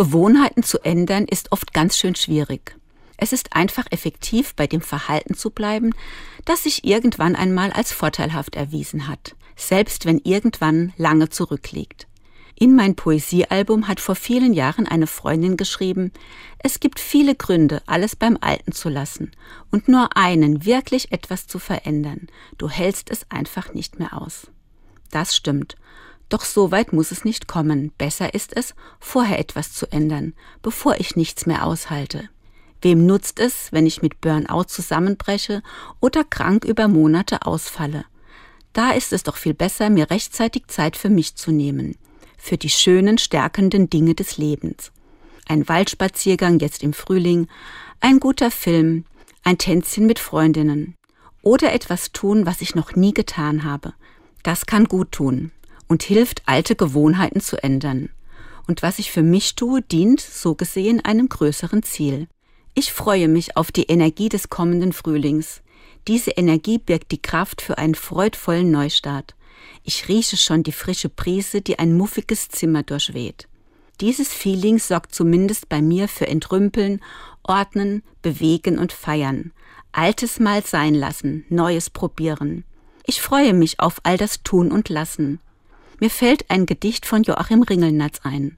Gewohnheiten zu ändern ist oft ganz schön schwierig. Es ist einfach effektiv, bei dem Verhalten zu bleiben, das sich irgendwann einmal als vorteilhaft erwiesen hat, selbst wenn irgendwann lange zurückliegt. In mein Poesiealbum hat vor vielen Jahren eine Freundin geschrieben, es gibt viele Gründe, alles beim Alten zu lassen und nur einen, wirklich etwas zu verändern. Du hältst es einfach nicht mehr aus. Das stimmt. Doch so weit muss es nicht kommen. Besser ist es, vorher etwas zu ändern, bevor ich nichts mehr aushalte. Wem nutzt es, wenn ich mit Burnout zusammenbreche oder krank über Monate ausfalle? Da ist es doch viel besser, mir rechtzeitig Zeit für mich zu nehmen, für die schönen, stärkenden Dinge des Lebens. Ein Waldspaziergang jetzt im Frühling, ein guter Film, ein Tänzchen mit Freundinnen oder etwas tun, was ich noch nie getan habe. Das kann gut tun und hilft, alte Gewohnheiten zu ändern. Und was ich für mich tue, dient, so gesehen, einem größeren Ziel. Ich freue mich auf die Energie des kommenden Frühlings. Diese Energie birgt die Kraft für einen freudvollen Neustart. Ich rieche schon die frische Brise, die ein muffiges Zimmer durchweht. Dieses Feeling sorgt zumindest bei mir für Entrümpeln, Ordnen, Bewegen und Feiern. Altes mal sein lassen, Neues probieren. Ich freue mich auf all das Tun und Lassen. Mir fällt ein Gedicht von Joachim Ringelnatz ein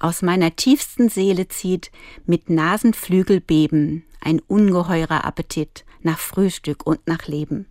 aus meiner tiefsten Seele zieht mit Nasenflügelbeben ein ungeheurer Appetit nach Frühstück und nach Leben.